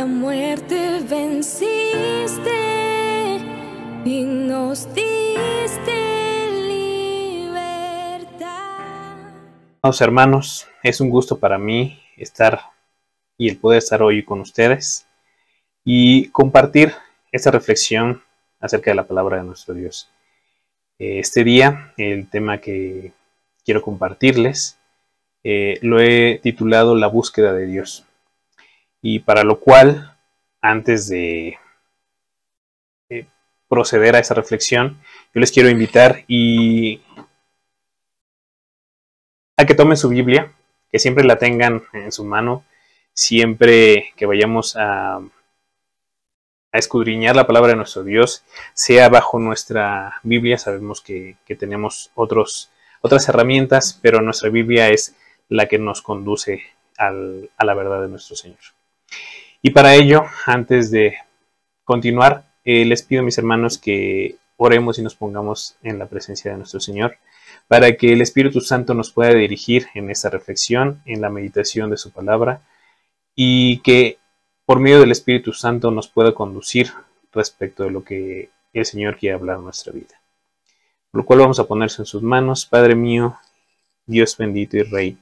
la muerte venciste y nos diste libertad. Hermanos, es un gusto para mí estar y el poder estar hoy con ustedes y compartir esta reflexión acerca de la palabra de nuestro Dios. Este día, el tema que quiero compartirles, eh, lo he titulado La búsqueda de Dios. Y para lo cual, antes de proceder a esa reflexión, yo les quiero invitar y a que tomen su Biblia, que siempre la tengan en su mano, siempre que vayamos a, a escudriñar la palabra de nuestro Dios, sea bajo nuestra Biblia, sabemos que, que tenemos otros, otras herramientas, pero nuestra Biblia es la que nos conduce al, a la verdad de nuestro Señor. Y para ello, antes de continuar, eh, les pido, mis hermanos, que oremos y nos pongamos en la presencia de nuestro Señor, para que el Espíritu Santo nos pueda dirigir en esta reflexión, en la meditación de su palabra, y que por medio del Espíritu Santo nos pueda conducir respecto de lo que el Señor quiere hablar en nuestra vida. Por lo cual vamos a ponerse en sus manos, Padre mío, Dios bendito y Rey.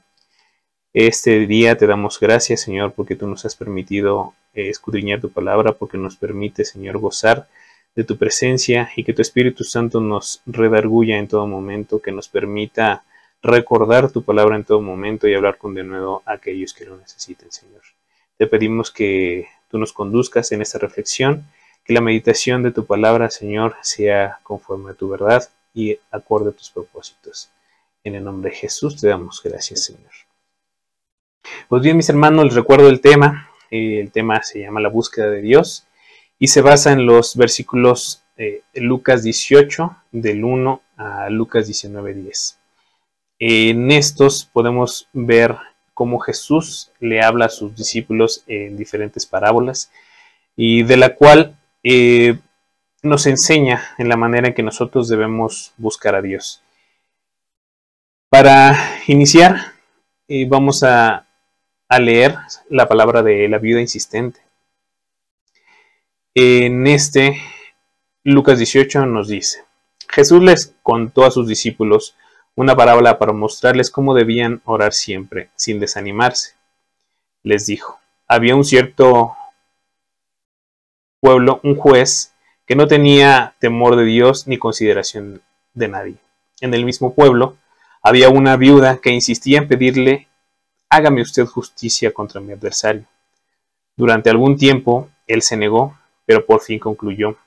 Este día te damos gracias, Señor, porque tú nos has permitido eh, escudriñar tu palabra, porque nos permite, Señor, gozar de tu presencia y que tu Espíritu Santo nos redarguya en todo momento, que nos permita recordar tu palabra en todo momento y hablar con de nuevo a aquellos que lo necesiten, Señor. Te pedimos que tú nos conduzcas en esta reflexión, que la meditación de tu palabra, Señor, sea conforme a tu verdad y acorde a tus propósitos. En el nombre de Jesús te damos gracias, Señor. Pues bien, mis hermanos, les recuerdo el tema. Eh, el tema se llama La búsqueda de Dios y se basa en los versículos eh, Lucas 18, del 1 a Lucas 19, 10. En estos podemos ver cómo Jesús le habla a sus discípulos en diferentes parábolas y de la cual eh, nos enseña en la manera en que nosotros debemos buscar a Dios. Para iniciar, vamos a a leer la palabra de la viuda insistente. En este, Lucas 18 nos dice, Jesús les contó a sus discípulos una parábola para mostrarles cómo debían orar siempre, sin desanimarse. Les dijo, había un cierto pueblo, un juez, que no tenía temor de Dios ni consideración de nadie. En el mismo pueblo había una viuda que insistía en pedirle hágame usted justicia contra mi adversario. Durante algún tiempo él se negó, pero por fin concluyó,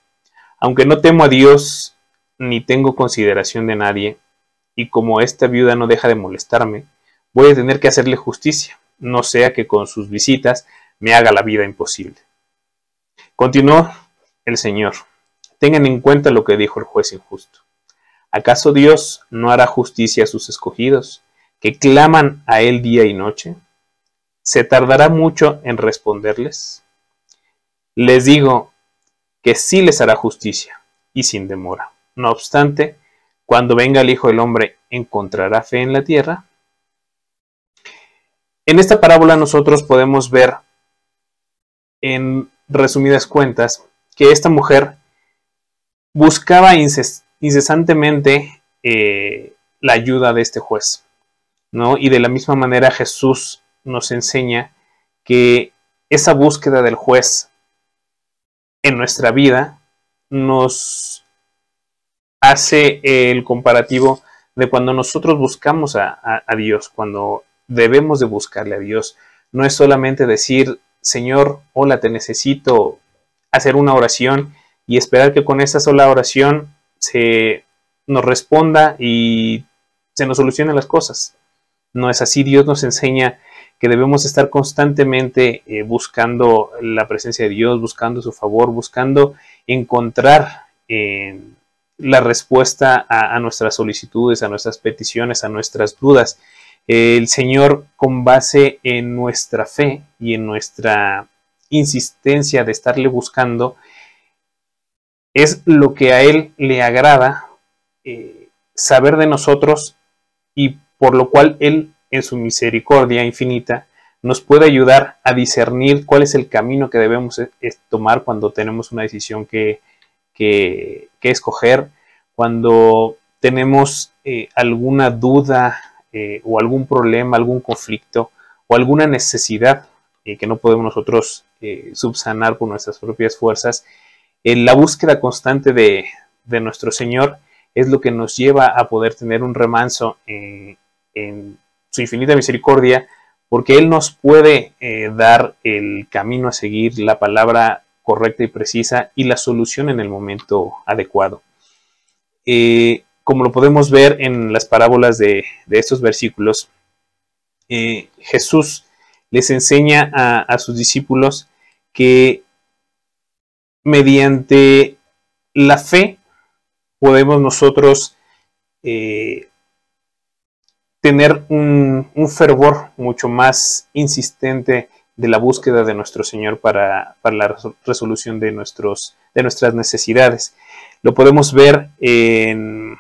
aunque no temo a Dios ni tengo consideración de nadie, y como esta viuda no deja de molestarme, voy a tener que hacerle justicia, no sea que con sus visitas me haga la vida imposible. Continuó el Señor, tengan en cuenta lo que dijo el juez injusto. ¿Acaso Dios no hará justicia a sus escogidos? Que claman a Él día y noche? ¿Se tardará mucho en responderles? Les digo que sí les hará justicia y sin demora. No obstante, cuando venga el Hijo del Hombre, ¿encontrará fe en la tierra? En esta parábola nosotros podemos ver, en resumidas cuentas, que esta mujer buscaba incesantemente eh, la ayuda de este juez. Y de la misma manera Jesús nos enseña que esa búsqueda del juez en nuestra vida nos hace el comparativo de cuando nosotros buscamos a, a, Dios, cuando debemos de buscarle a Dios. No es solamente decir, Señor, hola, te necesito, hacer una oración y esperar que con esa sola oración se nos responda y se nos solucionen las cosas. No es así. Dios nos enseña que debemos estar constantemente eh, buscando la presencia de Dios, buscando su favor, buscando encontrar eh, la respuesta a, nuestras solicitudes, a nuestras peticiones, a nuestras dudas. el Señor, con base en nuestra fe y en nuestra insistencia de estarle buscando, es lo que a Él le agrada eh, saber de nosotros y por lo cual Él, en su misericordia infinita, nos puede ayudar a discernir cuál es el camino que debemos eh, tomar cuando tenemos una decisión que, que, escoger, cuando tenemos eh, alguna duda eh, o algún problema, algún conflicto o alguna necesidad que no podemos nosotros subsanar por nuestras propias fuerzas. la búsqueda constante de, de, nuestro Señor es lo que nos lleva a poder tener un remanso su infinita misericordia porque Él nos puede eh, dar el camino a seguir, la palabra correcta y precisa y la solución en el momento adecuado. Eh, como lo podemos ver en las parábolas de, estos versículos, eh, Jesús les enseña a, sus discípulos que mediante la fe podemos nosotros tener un, fervor mucho más insistente de la búsqueda de nuestro Señor para, la resolución de, nuestros, de nuestras necesidades. Lo podemos ver en,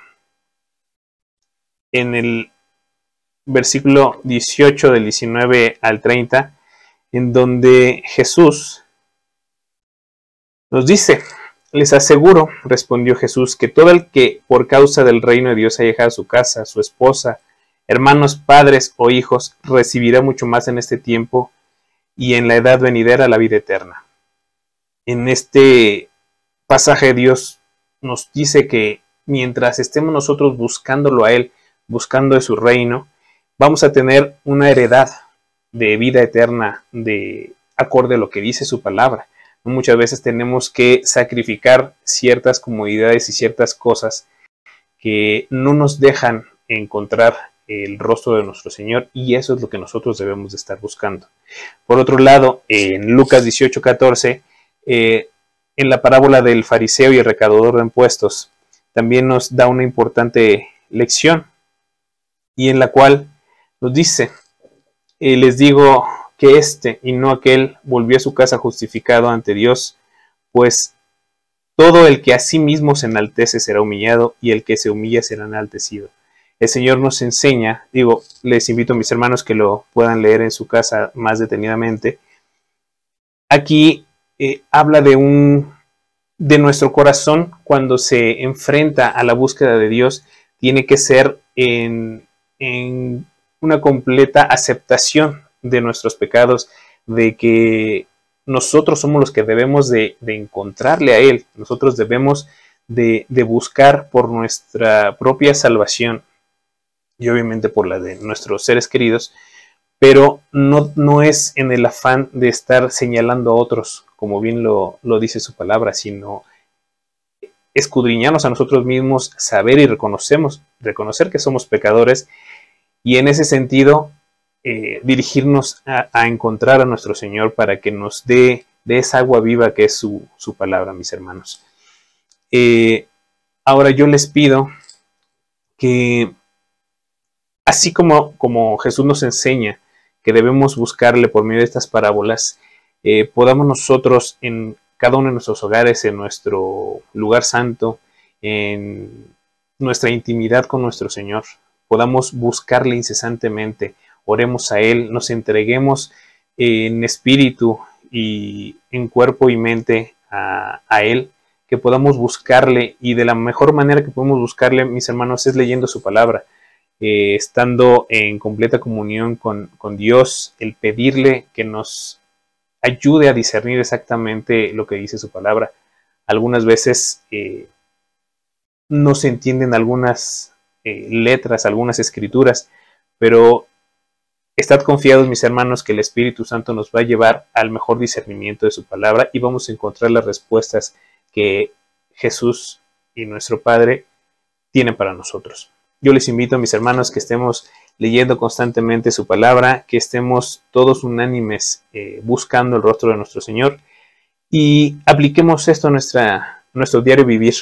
en el versículo 18 del 19 al 30, en donde Jesús nos dice, les aseguro, respondió Jesús, que todo el que por causa del reino de Dios ha dejado su casa, su esposa, hermanos, padres o hijos, recibirá mucho más en este tiempo y en la edad venidera la vida eterna. En este pasaje Dios nos dice que mientras estemos nosotros buscándolo a Él, buscando de su reino, vamos a tener una heredad de vida eterna de acorde a lo que dice su palabra. Muchas veces tenemos que sacrificar ciertas comodidades y ciertas cosas que no nos dejan encontrar el rostro de nuestro Señor y eso es lo que nosotros debemos de estar buscando. Por otro lado, en Lucas 18, 14, eh, en la parábola del fariseo y el recaudador de impuestos, también nos da una importante lección y en la cual nos dice, eh, les digo que este y no aquel volvió a su casa justificado ante Dios, pues todo el que a sí mismo se enaltece será humillado y el que se humilla será enaltecido el Señor nos enseña, digo, les invito a mis hermanos que lo puedan leer en su casa más detenidamente. Aquí eh, habla de un de nuestro corazón cuando se enfrenta a la búsqueda de Dios. Tiene que ser en, una completa aceptación de nuestros pecados, de que nosotros somos los que debemos de, encontrarle a Él, nosotros debemos de, de buscar por nuestra propia salvación, y obviamente por la de nuestros seres queridos, pero no, no es en el afán de estar señalando a otros, como bien lo, dice su palabra, sino escudriñarnos a nosotros mismos, saber y reconocemos, reconocer que somos pecadores y en ese sentido eh, dirigirnos a, encontrar a nuestro Señor para que nos dé de esa agua viva que es su, palabra, mis hermanos. Eh, ahora yo les pido que Así como, como Jesús nos enseña que debemos buscarle por medio de estas parábolas, eh, podamos nosotros en cada uno de nuestros hogares, en nuestro lugar santo, en nuestra intimidad con nuestro Señor, podamos buscarle incesantemente, oremos a Él, nos entreguemos en espíritu y en cuerpo y mente a, a Él, que podamos buscarle y de la mejor manera que podemos buscarle, mis hermanos, es leyendo su palabra. Eh, estando en completa comunión con, Dios, el pedirle que nos ayude a discernir exactamente lo que dice su palabra. Algunas veces eh, no se entienden algunas eh, letras, algunas escrituras, pero estad confiados, mis hermanos, que el Espíritu Santo nos va a llevar al mejor discernimiento de su palabra y vamos a encontrar las respuestas que Jesús y nuestro Padre tienen para nosotros. Yo les invito a mis hermanos que estemos leyendo constantemente su palabra, que estemos todos unánimes eh, buscando el rostro de nuestro Señor y apliquemos esto a nuestra, nuestro diario vivir.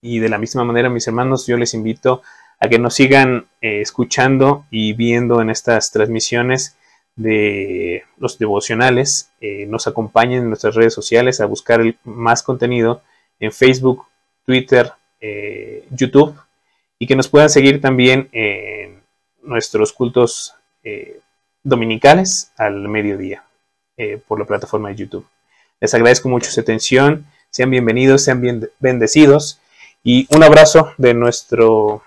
Y de la misma manera, mis hermanos, yo les invito a que nos sigan eh, escuchando y viendo en estas transmisiones de los devocionales, eh, nos acompañen en nuestras redes sociales a buscar más contenido en Facebook, Twitter, YouTube y que nos puedan seguir también en nuestros cultos eh, dominicales al mediodía eh, por la plataforma de YouTube. Les agradezco mucho su atención. Sean bienvenidos, sean bien bendecidos. Y un abrazo de nuestro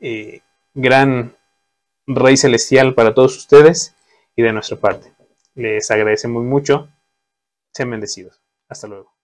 eh, gran Rey Celestial para todos ustedes y de nuestra parte. Les agradecemos mucho. Sean bendecidos. Hasta luego.